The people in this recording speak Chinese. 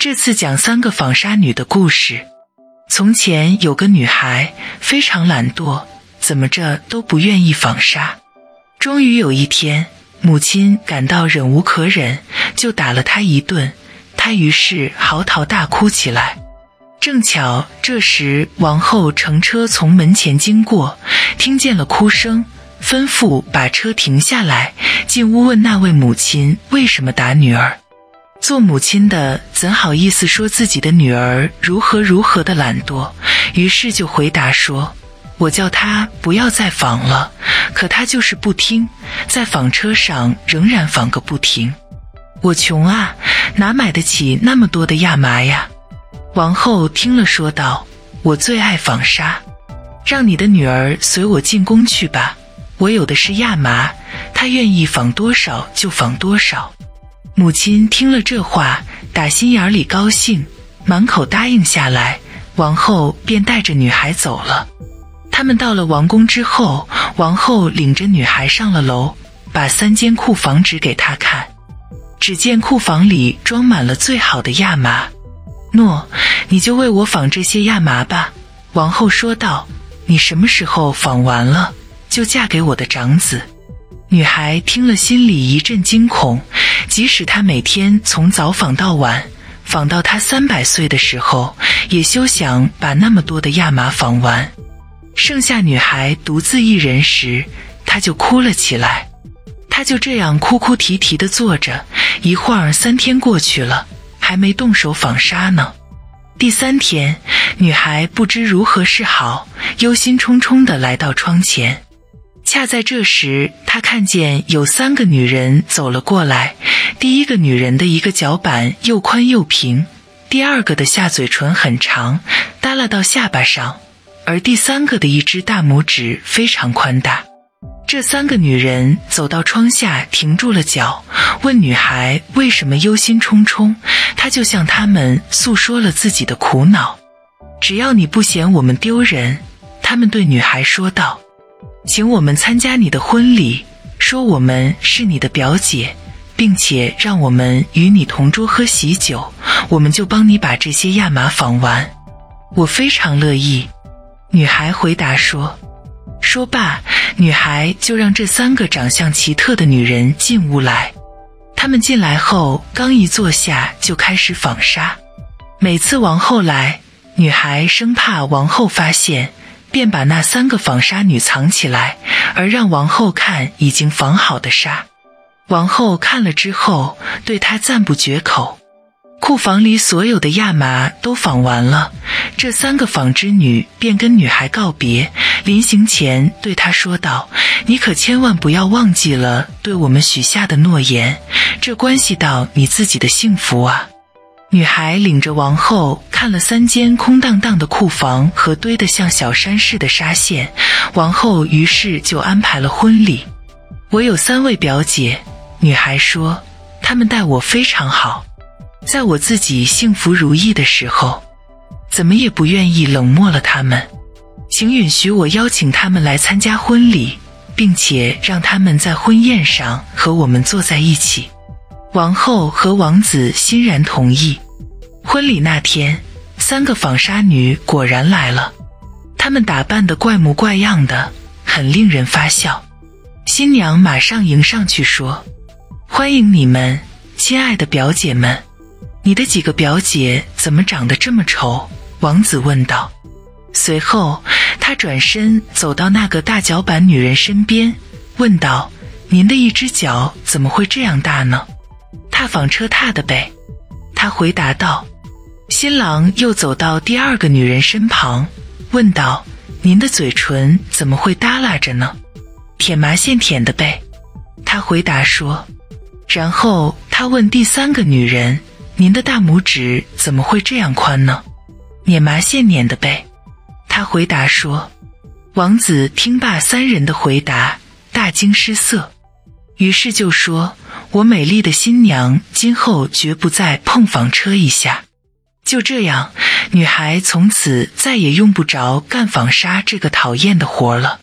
这次讲三个纺纱女的故事。从前有个女孩，非常懒惰，怎么着都不愿意纺纱。终于有一天，母亲感到忍无可忍，就打了她一顿。她于是嚎啕大哭起来。正巧这时王后乘车从门前经过，听见了哭声，吩咐把车停下来，进屋问那位母亲为什么打女儿。做母亲的怎好意思说自己的女儿如何如何的懒惰？于是就回答说：“我叫她不要再纺了，可她就是不听，在纺车上仍然纺个不停。我穷啊，哪买得起那么多的亚麻呀？”王后听了说道：“我最爱纺纱，让你的女儿随我进宫去吧。我有的是亚麻，她愿意纺多少就纺多少。”母亲听了这话，打心眼里高兴，满口答应下来。王后便带着女孩走了。他们到了王宫之后，王后领着女孩上了楼，把三间库房指给她看。只见库房里装满了最好的亚麻。诺，你就为我纺这些亚麻吧。王后说道：“你什么时候纺完了，就嫁给我的长子。”女孩听了，心里一阵惊恐。即使他每天从早纺到晚，纺到他三百岁的时候，也休想把那么多的亚麻纺完。剩下女孩独自一人时，她就哭了起来。她就这样哭哭啼啼地坐着，一会儿三天过去了，还没动手纺纱呢。第三天，女孩不知如何是好，忧心忡忡地来到窗前。恰在这时，他看见有三个女人走了过来。第一个女人的一个脚板又宽又平，第二个的下嘴唇很长，耷拉到下巴上，而第三个的一只大拇指非常宽大。这三个女人走到窗下，停住了脚，问女孩为什么忧心忡忡。她就向他们诉说了自己的苦恼。只要你不嫌我们丢人，他们对女孩说道。请我们参加你的婚礼，说我们是你的表姐，并且让我们与你同桌喝喜酒，我们就帮你把这些亚麻纺完。我非常乐意。女孩回答说。说罢，女孩就让这三个长相奇特的女人进屋来。她们进来后，刚一坐下就开始纺纱。每次王后来，女孩生怕王后发现。便把那三个纺纱女藏起来，而让王后看已经纺好的纱。王后看了之后，对她赞不绝口。库房里所有的亚麻都纺完了，这三个纺织女便跟女孩告别，临行前对她说道：“你可千万不要忘记了对我们许下的诺言，这关系到你自己的幸福啊。”女孩领着王后看了三间空荡荡的库房和堆得像小山似的纱线，王后于是就安排了婚礼。我有三位表姐，女孩说，她们待我非常好，在我自己幸福如意的时候，怎么也不愿意冷漠了她们。请允许我邀请她们来参加婚礼，并且让她们在婚宴上和我们坐在一起。王后和王子欣然同意。婚礼那天，三个纺纱女果然来了。她们打扮得怪模怪样的，很令人发笑。新娘马上迎上去说：“欢迎你们，亲爱的表姐们。你的几个表姐怎么长得这么丑？”王子问道。随后，他转身走到那个大脚板女人身边，问道：“您的一只脚怎么会这样大呢？”踏纺车踏的呗，他回答道。新郎又走到第二个女人身旁，问道：“您的嘴唇怎么会耷拉着呢？”舔麻线舔的呗，他回答说。然后他问第三个女人：“您的大拇指怎么会这样宽呢？”捻麻线捻的呗，他回答说。王子听罢三人的回答，大惊失色，于是就说。我美丽的新娘今后绝不再碰纺车一下。就这样，女孩从此再也用不着干纺纱这个讨厌的活了。